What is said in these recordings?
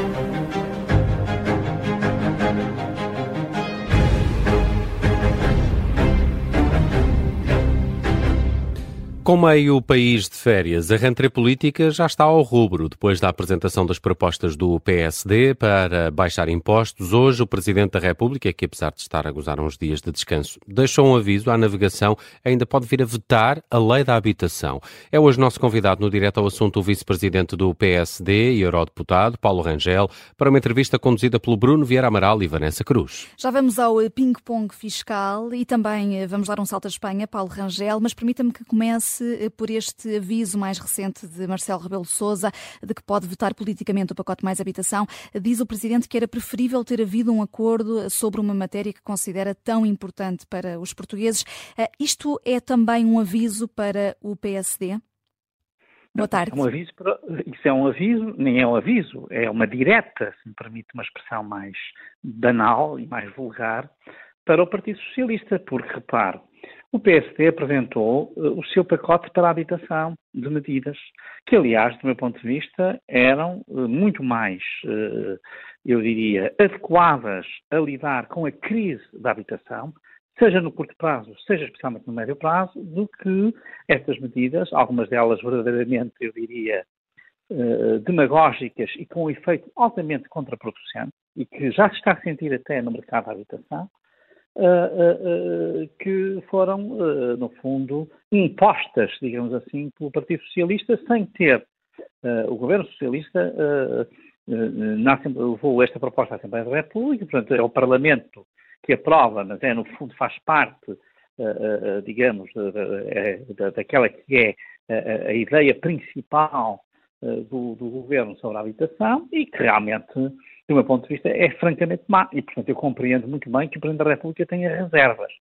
Thank you. Com meio país de férias, a rentrée política já está ao rubro. Depois da apresentação das propostas do PSD para baixar impostos, hoje o Presidente da República, que apesar de estar a gozar uns dias de descanso, deixou um aviso à navegação, ainda pode vir a vetar a lei da habitação. É hoje nosso convidado no direto ao assunto o Vice-Presidente do PSD e Eurodeputado, Paulo Rangel, para uma entrevista conduzida pelo Bruno Vieira Amaral e Vanessa Cruz. Já vamos ao ping-pong fiscal e também eh, vamos dar um salto à Espanha, Paulo Rangel, mas permita-me que comece eh, por este aviso mais recente de Marcelo Rebelo de Sousa de que pode vetar politicamente o pacote mais habitação. Diz o Presidente que era preferível ter havido um acordo sobre uma matéria que considera tão importante para os portugueses. Eh, isto é também um aviso para o PSD? Boa tarde. É um aviso para, isso é um aviso, nem é um aviso, é uma direta, se me permite uma expressão mais banal e mais vulgar, para o Partido Socialista, porque repare, o PSD apresentou uh, o seu pacote para a habitação de medidas, que, aliás, do meu ponto de vista, eram uh, muito mais, uh, eu diria, adequadas a lidar com a crise da habitação, seja no curto prazo, seja especialmente no médio prazo, do que estas medidas, algumas delas verdadeiramente, eu diria, demagógicas e com um efeito altamente contraproducente, e que já se está a sentir até no mercado da habitação, uh, uh, que foram, no fundo, impostas, digamos assim, pelo Partido Socialista, sem ter o governo socialista levou esta proposta à Assembleia da República, portanto, é o Parlamento que aprova, mas é, no fundo, faz parte, digamos, é, daquela que é a, ideia principal do, do, governo sobre a habitação e que realmente do meu ponto de vista, é francamente má. E, portanto, eu compreendo muito bem que o Presidente da República tenha reservas.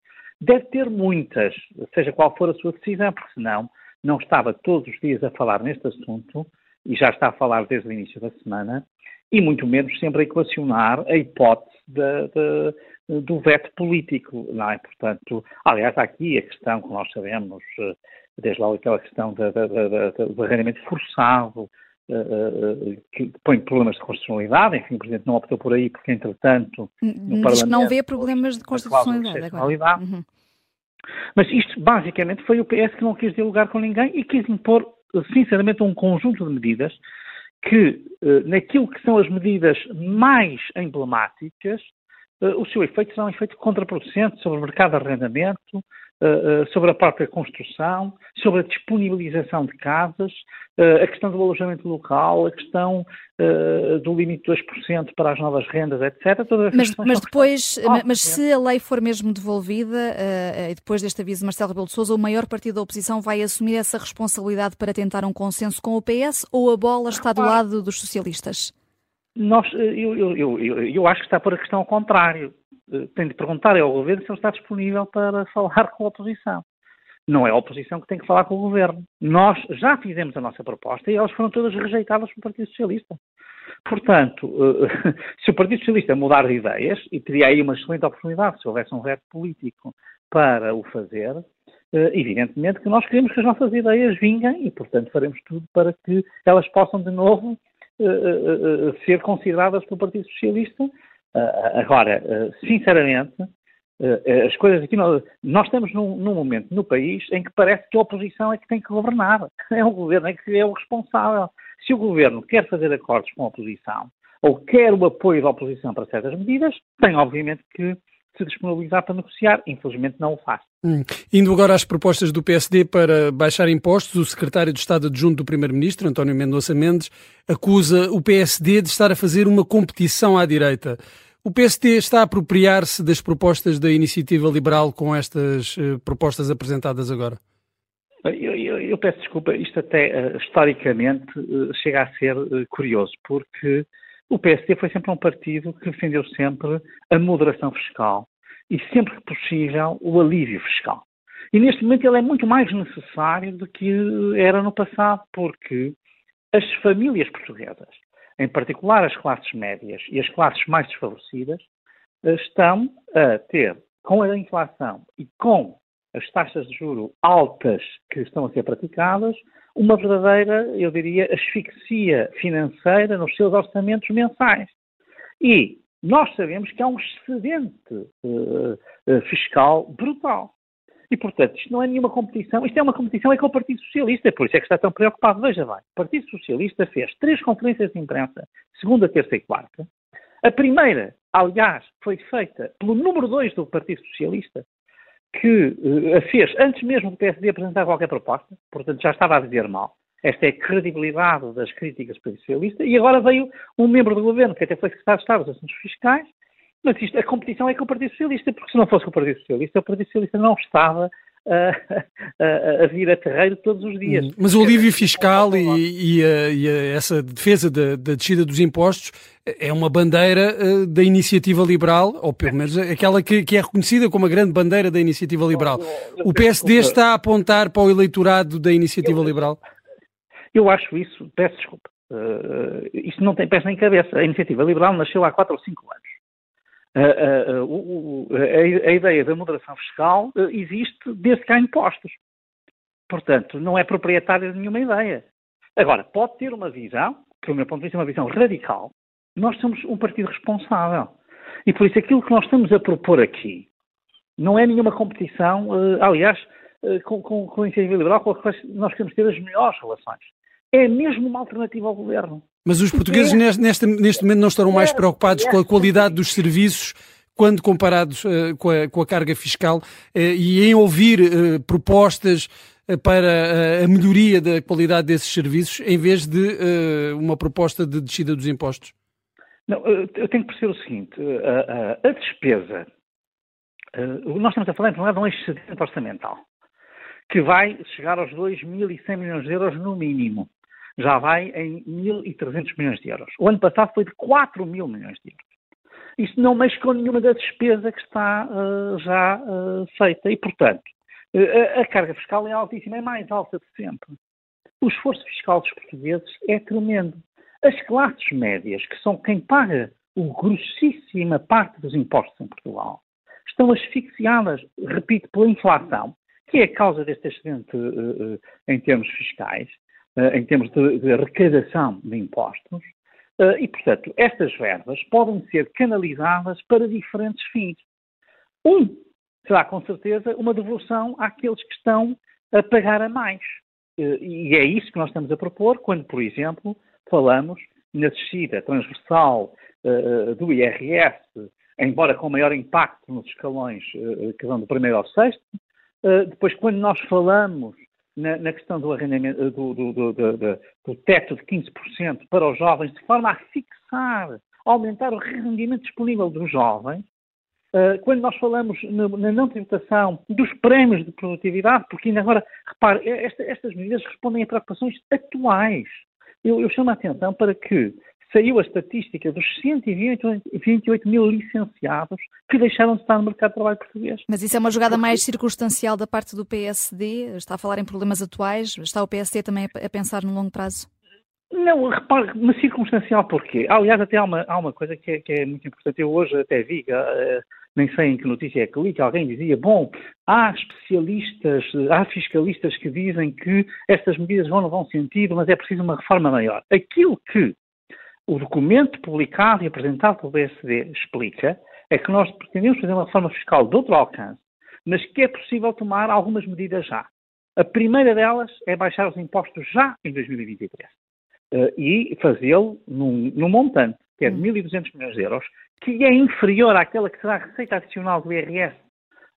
Deve ter muitas, seja qual for a sua decisão, porque senão não estava todos os dias a falar neste assunto, e já está a falar desde o início da semana, e muito menos sempre a equacionar a hipótese de, de, do veto político, não é? Portanto, aliás, há aqui a questão que nós sabemos, eh, desde logo aquela questão do arrendamento forçado, Uh, que põe problemas de constitucionalidade, enfim, o Presidente não optou por aí porque, entretanto, no Diz Parlamento... não vê problemas de constitucionalidade agora. Uhum. Mas isto, basicamente, foi o PS que não quis dialogar com ninguém e quis impor, sinceramente, um conjunto de medidas que, uh, naquilo que são as medidas mais emblemáticas, uh, o seu efeito será um efeito contraproducente sobre o mercado de arrendamento, uh, sobre a própria construção, sobre a disponibilização de casas, uh, a questão do alojamento local, a questão do limite de 2% para as novas rendas, etc. mas, mas depois, mas se a lei for mesmo devolvida, e depois deste aviso de Marcelo Rebelo de Sousa, o maior partido da oposição vai assumir essa responsabilidade para tentar um consenso com o PS ou a bola está do lado dos socialistas? Nós, eu, eu, eu, eu, acho que está por a questão ao contrário. Eh, tem de perguntar ao governo se ele está disponível para falar com a oposição. Não é a oposição que tem que falar com o governo. Nós já fizemos a nossa proposta e elas foram todas rejeitadas pelo Partido Socialista. Portanto, eh, se o Partido Socialista mudar de ideias, e teria aí uma excelente oportunidade se houvesse um veto político para o fazer, eh, evidentemente que nós queremos que as nossas ideias vinguem e, portanto, faremos tudo para que elas possam de novo ser consideradas pelo Partido Socialista agora, uh, sinceramente, as coisas aqui, nós, nós estamos num, num, momento no país em que parece que a oposição é que tem que governar, é o governo é que é o responsável. Se o governo quer fazer acordos com a oposição, ou quer o apoio da oposição para certas medidas, tem obviamente que se disponibilizar para negociar. Infelizmente não o faz. Hum. Indo agora às propostas do PSD para baixar impostos, o secretário de Estado adjunto do Primeiro-Ministro, António Mendonça Mendes, acusa o PSD de estar a fazer uma competição à direita. O PSD está a apropriar-se das propostas da iniciativa liberal com estas uh, propostas apresentadas agora? Eu, eu, eu, peço desculpa, isto até uh, historicamente uh, chega a ser curioso, porque o PSD foi sempre um partido que defendeu sempre a moderação fiscal e sempre que possível o alívio fiscal. E neste momento ele é muito mais necessário do que era no passado, porque as famílias portuguesas, em particular as classes médias e as classes mais desfavorecidas, estão a ter, com a inflação e com as taxas de juro altas que estão a ser praticadas, uma verdadeira, eu diria, asfixia financeira nos seus orçamentos mensais. E nós sabemos que há um excedente uh, uh, fiscal brutal. E, portanto, isto não é nenhuma competição, isto é uma competição é com o Partido Socialista, por isso é que está tão preocupado. Veja bem, o Partido Socialista fez três conferências de imprensa, segunda, terça e quarta. A primeira, aliás, foi feita pelo número dois do Partido Socialista, que uh, a fez antes mesmo do PSD apresentar qualquer proposta, portanto já estava a dizer mal. Esta é a credibilidade das críticas do Partido Socialista, e agora veio um membro do governo, que até foi secretário de Estado dos Assuntos Fiscais, mas isto, a competição é com o Partido Socialista, porque se não fosse com o Partido Socialista, o Partido Socialista não estava a, a, a, vir a terreiro todos os dias. Hum, mas o alívio fiscal e, e, a, e essa defesa da, da, descida dos impostos é uma bandeira uh, da iniciativa liberal, ou pelo menos aquela que, que, é reconhecida como a grande bandeira da iniciativa liberal. O PSD está a apontar para o eleitorado da iniciativa liberal? Eu acho isso, peço desculpa. Uh, isto não tem pés nem cabeça. A iniciativa liberal nasceu há 4 ou 5 anos a, a, a, a, ideia da moderação fiscal eh, existe desde que há impostos. Portanto, não é proprietária de nenhuma ideia. Agora, pode ter uma visão, que, meu ponto de vista, é uma visão radical. Nós somos um partido responsável. E por isso aquilo que nós estamos a propor aqui não é nenhuma competição, uh, aliás, uh, com, com, com a iniciativa liberal, com a nós queremos ter as melhores relações. É mesmo uma alternativa ao governo. Mas os portugueses neste, neste momento não estarão mais preocupados com a qualidade dos serviços quando comparados uh, com, a, com, a, carga fiscal uh, e em ouvir uh, propostas para a melhoria da qualidade desses serviços em vez de uma proposta de descida dos impostos? Não, eu tenho que perceber o seguinte: a, a, a despesa, nós estamos a falar, em primeiro de um excedente orçamental que vai chegar aos 2.100 milhões de euros no mínimo já vai em 1.300 milhões de euros. O ano passado foi de 4 mil milhões de euros. Isto não mexe com nenhuma da despesa que está uh, já uh, feita e, portanto, uh, a carga fiscal é altíssima, é mais alta de sempre. O esforço fiscal dos portugueses é tremendo. As classes médias, que são quem paga o grossíssima parte dos impostos em Portugal, estão asfixiadas, repito, pela inflação, que é a causa deste excedente em termos fiscais, em termos de, de arrecadação de impostos, eh, e, portanto, estas verbas podem ser canalizadas para diferentes fins. Um será, com certeza, uma devolução àqueles que estão a pagar a mais. Eh, e é isso que nós estamos a propor quando, por exemplo, falamos na descida transversal do IRS, embora com maior impacto nos escalões que vão do primeiro ao sexto. depois, quando nós falamos na, na questão do, arrendamento, eh, do, do, do, do, teto de 15% para os jovens, de forma a fixar, aumentar o rendimento disponível dos jovens, Uh, quando nós falamos na não tributação dos prémios de produtividade, porque ainda agora, repare, esta, estas medidas respondem a preocupações atuais. Eu, eu chamo a atenção para que saiu a estatística dos 128 mil licenciados que deixaram de estar no mercado de trabalho português. Mas isso é uma jogada mais circunstancial da parte do PSD? Está a falar em problemas atuais? Está o PSD também a pensar no longo prazo? Não, repare, mas circunstancial porquê? Aliás, até há uma, há uma coisa que é, que é, muito importante. Eu hoje até vi, uh, nem sei em que notícia é que li, que alguém dizia, bom, há especialistas, há fiscalistas que dizem que estas medidas vão no bom sentido, mas é preciso uma reforma maior. Aquilo que o documento publicado e apresentado pelo BSD explica é que nós pretendemos fazer uma reforma fiscal de outro alcance, mas que é possível tomar algumas medidas já. A primeira delas é baixar os impostos já em 2023 uh, e fazê-lo num, num, montante que é de 1.200 hum. milhões de euros, que é inferior àquela que será a receita adicional do IRS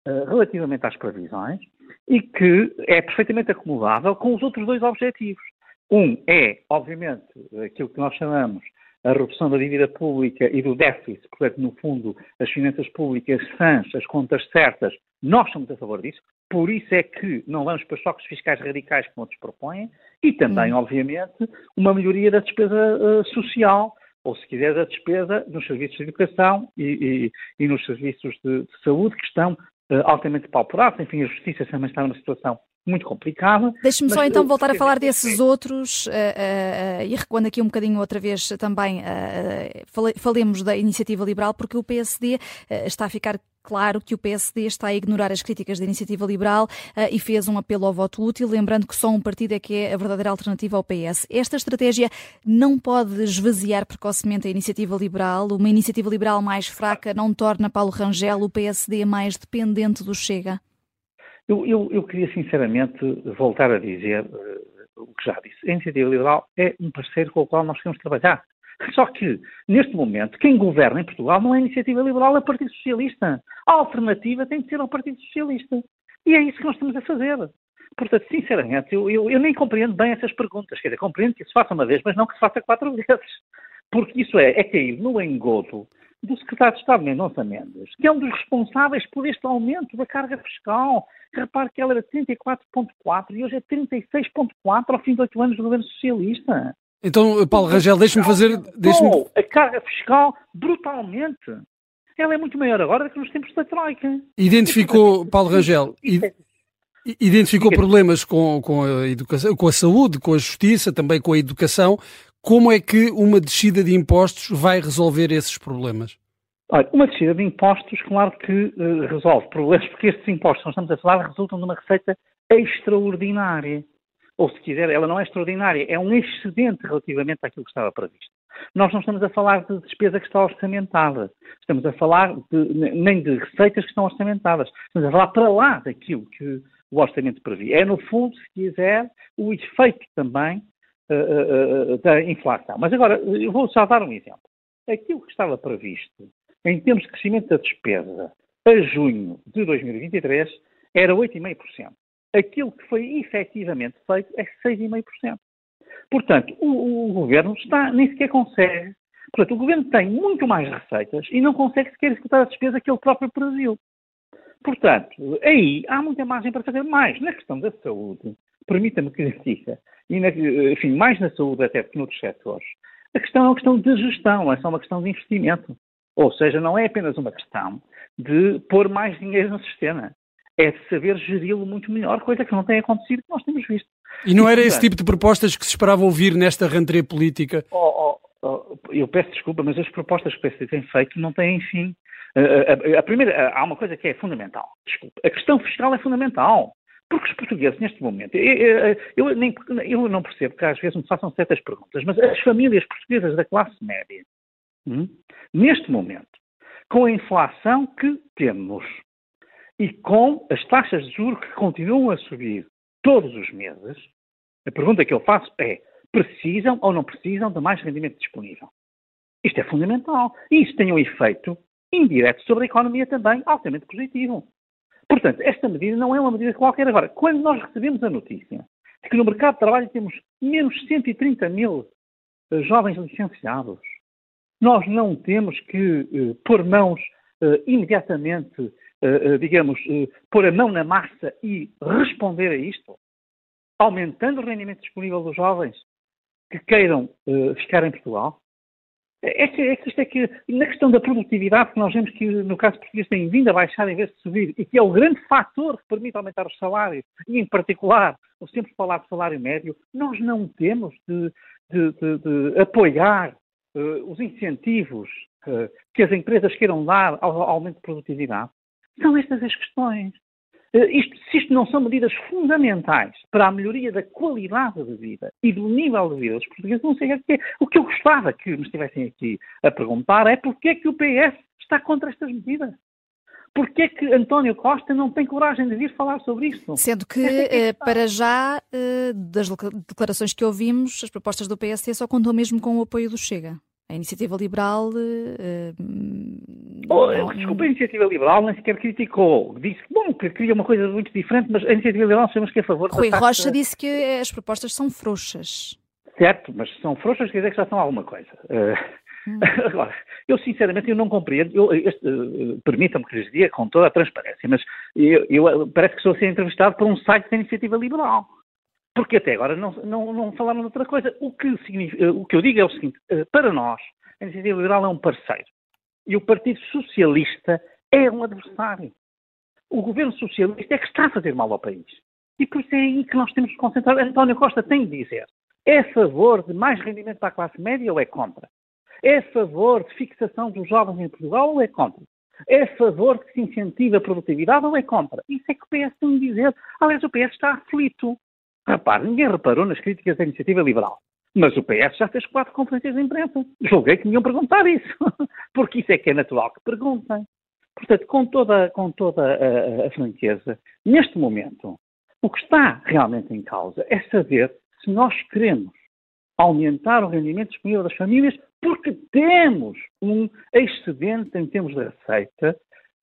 uh, relativamente às previsões e que é perfeitamente acomodável com os outros dois objetivos. Um é, obviamente, aquilo que nós chamamos a redução da dívida pública e do déficit, portanto, no fundo, as finanças públicas sãs, as contas certas, nós somos a favor disso, por isso é que não vamos para choques fiscais radicais como outros propõem, e também, hum. obviamente, uma melhoria da despesa uh, social, ou se quiser, da despesa nos serviços de educação e, e, e nos serviços de, de, saúde, que estão uh, altamente pauperados, enfim, a justiça também está numa situação muito complicada. Deixe-me só então voltar a falar desses outros uh, uh, e recuando aqui um bocadinho outra vez também, uh, falemos da iniciativa liberal, porque o PSD está a ficar Claro que o PSD está a ignorar as críticas da iniciativa liberal uh, e fez um apelo ao voto útil, lembrando que só um partido é que é a verdadeira alternativa ao PS. Esta estratégia não pode esvaziar precocemente a iniciativa liberal. Uma iniciativa liberal mais fraca não torna Paulo Rangel o PSD mais dependente do Chega? Eu, eu, eu queria sinceramente voltar a dizer uh, o que já disse. A iniciativa liberal é um parceiro com o qual nós queremos trabalhar. Só que, neste momento, quem governa em Portugal não é a Iniciativa Liberal, é o Partido Socialista. A alternativa tem de ser ao Partido Socialista. E é isso que nós estamos a fazer. Portanto, sinceramente, eu, eu, eu nem compreendo bem essas perguntas. Quer dizer, compreendo que se faça uma vez, mas não que se faça quatro vezes. Porque isso é, é cair no engodo do secretário de Estado Mendonça Mendes, que é um dos responsáveis por este aumento da carga fiscal. Repare que ela era 34,4 e hoje é 36,4 ao fim de oito anos do governo socialista. Então, Paulo Rangel, deixe-me fazer. Deixe a carga fiscal brutalmente. Ela é muito maior agora do que nos tempos da Troika. Identificou, Paulo Rangel, identificou problemas com, com, a educação, com a saúde, com a justiça, também com a educação. Como é que uma descida de impostos vai resolver esses problemas? Olha, uma descida de impostos, claro que uh, resolve problemas, porque estes impostos que nós estamos a falar resultam de uma receita extraordinária ou se quiser, ela não é extraordinária, é um excedente relativamente àquilo que estava previsto. Nós não estamos a falar de despesa que está orçamentada, estamos a falar de, nem de receitas que estão orçamentadas, estamos a falar para lá daquilo que o orçamento previa. É, no fundo, se quiser, o efeito também uh, uh, da inflação. Mas agora, eu vou só dar um exemplo. Aquilo que estava previsto em termos de crescimento da despesa a junho de 2023 era 8,5% aquilo que foi efetivamente feito é 6,5%. Portanto, o, o, governo está, nem sequer consegue. Portanto, o governo tem muito mais receitas e não consegue sequer executar a despesa que ele próprio previu. Portanto, aí há muita margem para fazer mais. Na questão da saúde, permita-me que diga, e na, enfim, mais na saúde até que noutros setores, a questão é uma questão de gestão, é só uma questão de investimento. Ou seja, não é apenas uma questão de pôr mais dinheiro no sistema é de saber geri-lo muito melhor, coisa que não tem acontecido, que nós temos visto. E não era esse tipo de propostas que se esperava ouvir nesta rentrée política? Oh, oh, oh, eu peço desculpa, mas as propostas que o PSD tem feito não têm fim. A, a, a primeira, há uma coisa que é fundamental. Desculpa. A questão fiscal é fundamental. Porque os portugueses, neste momento, eu, eu, nem, eu, não percebo que às vezes me façam certas perguntas, mas as famílias portuguesas da classe média, hum, neste momento, com a inflação que temos, e com as taxas de juros que continuam a subir todos os meses, a pergunta que eu faço é: precisam ou não precisam de mais rendimento disponível? Isto é fundamental. E isso tem um efeito indireto sobre a economia também altamente positivo. Portanto, esta medida não é uma medida qualquer. Agora, quando nós recebemos a notícia de que no mercado de trabalho temos menos 130 mil uh, jovens licenciados, nós não temos que uh, pôr mãos uh, imediatamente uh, digamos, pôr a mão na massa e responder a isto, aumentando o rendimento disponível dos jovens que queiram ficar em Portugal? É que, é que isto é que, na questão da produtividade, que nós vemos que no caso português tem vindo a baixar em vez de subir, e que é o grande fator que permite aumentar os salários, e em particular, o sempre falar de salário médio, nós não temos de, de, de, de apoiar uh, os incentivos uh, que as empresas queiram dar ao, ao aumento de produtividade. São estas as questões. Eh, isto, se isto não são medidas fundamentais para a melhoria da qualidade de vida e do nível de vida dos portugueses, não sei o que é. O que eu gostava que me estivessem aqui a perguntar é porque é que o PS está contra estas medidas. Porquê é que António Costa não tem coragem de vir falar sobre isto? Sendo que, é eh, para já, eh, das declarações que ouvimos, as propostas do PSD só contam mesmo com o apoio do Chega. A iniciativa liberal. Uh, oh, não... Desculpa, a iniciativa liberal nem sequer criticou. Disse bom, que queria uma coisa muito diferente, mas a iniciativa liberal sabemos que é a favor Rui Rocha disse que as propostas são frouxas. Certo, mas são frouxas quer dizer que já são alguma coisa. Uh, hum. Agora, eu sinceramente eu não compreendo, eu, uh, permitam-me que lhes diga com toda a transparência, mas eu, eu, parece que estou a ser entrevistado por um site da iniciativa liberal. Porque até agora não, não, não falaram de outra coisa. O que, significa, o que eu digo é o seguinte: eh, para nós, a Iniciativa Liberal é um parceiro. E o Partido Socialista é um adversário. O governo socialista é que está a fazer mal ao país. E por isso é aí que nós temos que concentrar. António Costa tem de dizer: é a favor de mais rendimento para a classe média ou é contra? É a favor de fixação dos jovens em Portugal ou é contra? É a favor que se incentive a produtividade ou é contra? Isso é que o PS tem de dizer. Aliás, o PS está aflito. Repare, ninguém reparou nas críticas da iniciativa liberal. Mas o PS já fez quatro conferências de imprensa. Julguei que me iam perguntar isso. Porque isso é que é natural que perguntem. Portanto, com toda, com toda a, a, franqueza, neste momento, o que está realmente em causa é saber se nós queremos aumentar o rendimento disponível das famílias porque temos um excedente em termos de receita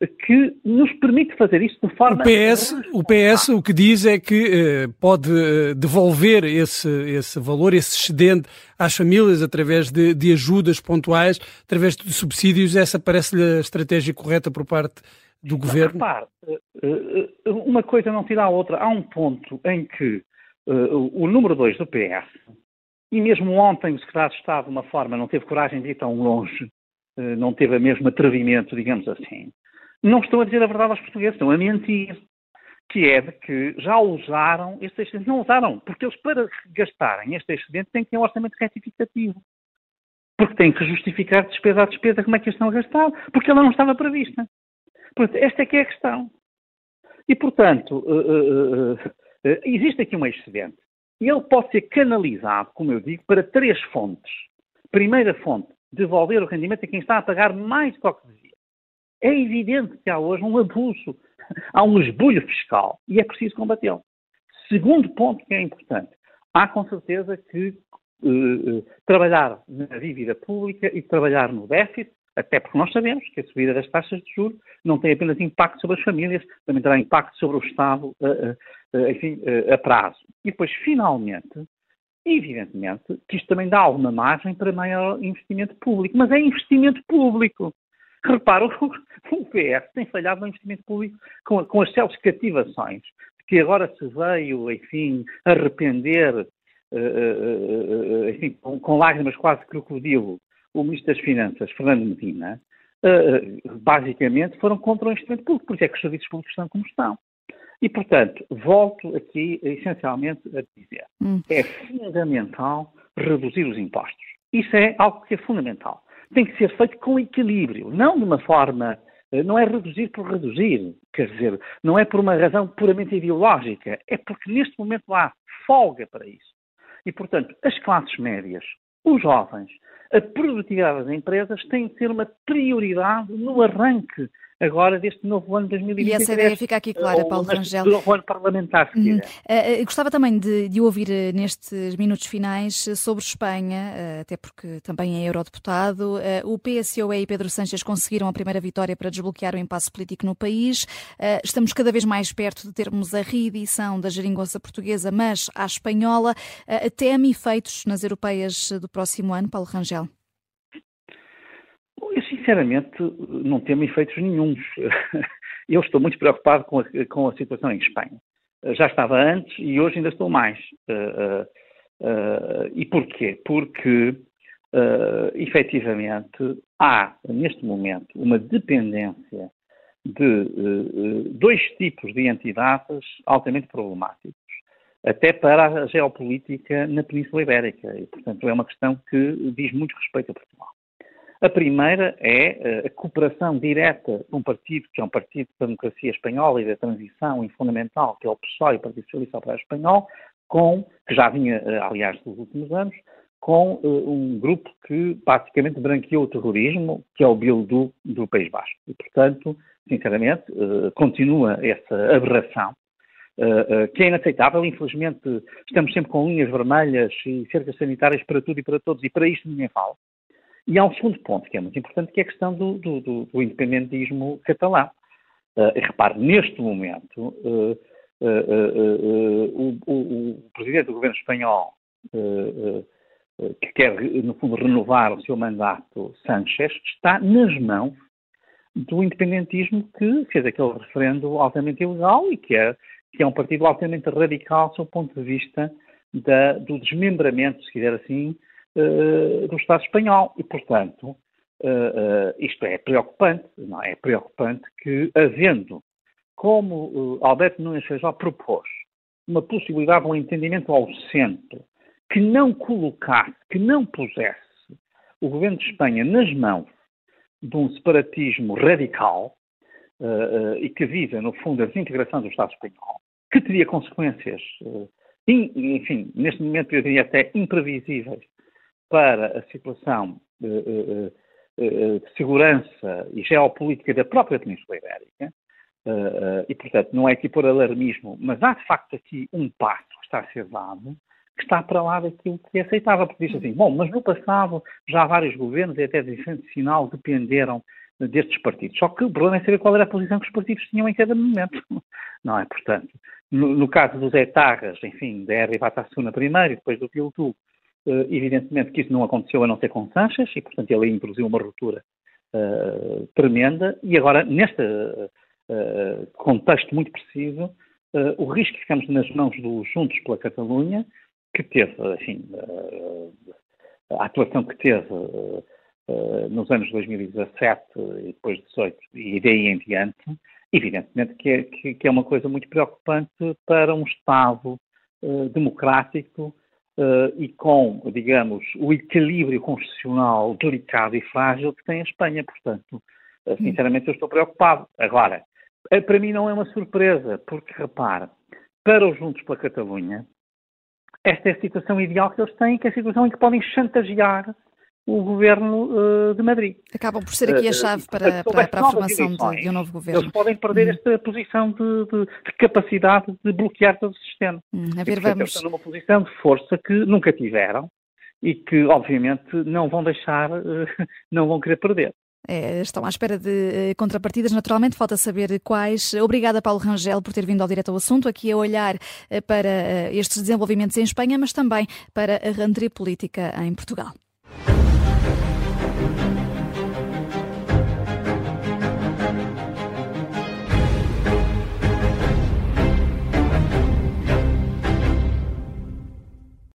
que nos permite fazer isso de forma. O PS, o, PS o que diz é que eh, pode eh, devolver esse, esse valor, esse excedente às famílias através de, de ajudas pontuais, através de subsídios. Essa parece-lhe a estratégia correta por parte do governo? Repare, eh, uma coisa não tira a outra. Há um ponto em que o número 2 do PS, e mesmo ontem o secretário de Estado, de uma forma, não teve coragem de ir tão longe, não teve o mesmo atrevimento, digamos assim não estão a dizer a verdade aos portugueses, estão a mentir. Que é de que já usaram este excedente. Não usaram, porque eles, para gastarem este excedente, têm que ter um orçamento retificativo. Porque têm que justificar despesa a despesa como é que eles estão a gastar, porque ela não estava prevista. Portanto, esta é que é a questão. E, portanto, uh, uh, uh, existe aqui um excedente. E ele pode ser canalizado, como eu digo, para três fontes. Primeira fonte, devolver o rendimento a quem está a pagar mais do que devia. É evidente que há hoje um abuso, há um esbulho fiscal e é preciso combatê-lo. Segundo ponto que é importante, há com certeza que uh, trabalhar na dívida pública e trabalhar no déficit, até porque nós sabemos que a subida das taxas de juros não tem apenas impacto sobre as famílias, também terá impacto sobre o Estado, uh, uh, enfim, a prazo. E depois, finalmente, evidentemente, que isto também dá alguma margem para maior investimento público, mas é investimento público. Repara, o, PS tem falhado no investimento público com, com as células cativações, que agora se veio, enfim, arrepender, uh, uh, uh, enfim, com, com, lágrimas quase crocodilo, o Ministro das Finanças, Fernando Medina, basicamente foram contra o investimento público, por isso é que os serviços públicos estão como estão. E, portanto, volto aqui essencialmente a dizer, hum. é fundamental reduzir os impostos. Isso é algo que é fundamental tem que ser feito com equilíbrio, não de uma forma. Eh, não é reduzir por reduzir, quer dizer, não é por uma razão puramente ideológica, é porque neste momento há folga para isso. E, portanto, as classes médias, os jovens, a produtividade das empresas tem de ser uma prioridade no arranque agora deste novo ano de 2023. E essa ideia fica aqui clara, Paulo Rangel. Do novo ano parlamentar, se uhum. uh, gostava também de, de ouvir uh, nestes minutos finais sobre Espanha, uh, até porque também é eurodeputado. o PSOE e Pedro Sánchez conseguiram a primeira vitória para desbloquear o impasse político no país. estamos cada vez mais perto de termos a reedição da geringonça portuguesa, mas à espanhola. teme efeitos nas europeias do próximo ano, Paulo Rangel? Eu, sinceramente, não temo efeitos nenhums. Eu estou muito preocupado com a, com a situação em Espanha. Já estava antes e hoje ainda estou mais. Uh, uh, e porquê? Porque, efetivamente, há, neste momento, uma dependência de dois tipos de entidades altamente problemáticos, até para a geopolítica na Península Ibérica. E, portanto, é uma questão que diz muito respeito a Portugal. A primeira é eh, a cooperação direta de um partido, que é um partido da democracia espanhola e da transição e fundamental, que é o PSOE, o Partido Socialista Operário Espanhol, com, que já vinha, eh, aliás, dos últimos anos, com uh, um grupo que basicamente branqueou o terrorismo, que é o Bildu do País Basco. E, portanto, sinceramente, continua essa aberração, que é inaceitável. Infelizmente, estamos sempre com linhas vermelhas e cercas sanitárias para tudo e para todos, e para isto ninguém fala. E há um segundo ponto que é muito importante, que é a questão do, do, do, do independentismo catalão. Uh, repare, neste momento, uh, uh, o, o, presidente do governo espanhol, que quer, no fundo, renovar o seu mandato, Sánchez, está nas mãos do independentismo que fez aquele referendo altamente ilegal e que é, que é um partido altamente radical, do ponto de vista da, do desmembramento, se quiser assim, do Estado espanhol. E, portanto, uh, isto é preocupante, não é? é preocupante que, havendo, como Alberto Nunes Feijó propôs, uma possibilidade de um entendimento ao centro que não colocasse, que não pusesse o governo de Espanha nas mãos de um separatismo radical uh, uh, e que visa, no fundo, a desintegração do Estado espanhol, que teria consequências, uh, in, enfim, neste momento eu diria até imprevisíveis para a situação de segurança e geopolítica da própria Península Ibérica. e, portanto, não é aqui por alarmismo, mas há de facto aqui um passo que está a ser dado que está para lá daquilo que é aceitável, porque diz assim, bom, mas no passado já vários governos e até de sinal dependeram destes partidos. Só que o problema é saber qual era a posição que os partidos tinham em cada momento, não é? Portanto, no, no caso dos etarras, enfim, da R. Batassuna primeiro e depois do Piltu, evidentemente que isso não aconteceu a não ser com Sanches e, portanto, ele introduziu uma ruptura uh, tremenda. E agora, neste uh, contexto muito preciso, o risco que ficamos nas mãos dos Juntos pela Catalunha que teve, enfim, eh, a atuação que teve eh, eh, nos anos 2017 e depois de 18 e daí em diante, evidentemente que é, que é uma coisa muito preocupante para um Estado democrático e com, digamos, o equilíbrio constitucional delicado e frágil que tem a Espanha. Portanto, sinceramente, eu estou preocupado. Agora, para mim não é uma surpresa, porque, repara, para os Juntos pela Catalunha, esta é a situação ideal que eles têm, que é a situação em que podem chantagear o governo uh, de Madrid. Acabam por ser aqui a eh, chave uh, para, para, para, a formação de, de, um novo governo. Eles podem perder hum. esta posição de, de, de, capacidade de bloquear todo o sistema. Hum, a ver, e, vamos... Estão numa posição de força que nunca tiveram e que, obviamente, não vão deixar, uh, não vão querer perder. É, estão à espera de eh, contrapartidas, naturalmente, falta saber quais. Obrigada, Paulo Rangel, por ter vindo ao direto ao assunto, aqui a olhar eh, para eh, estes desenvolvimentos em Espanha, mas também para a rentrée política em Portugal. Thank you.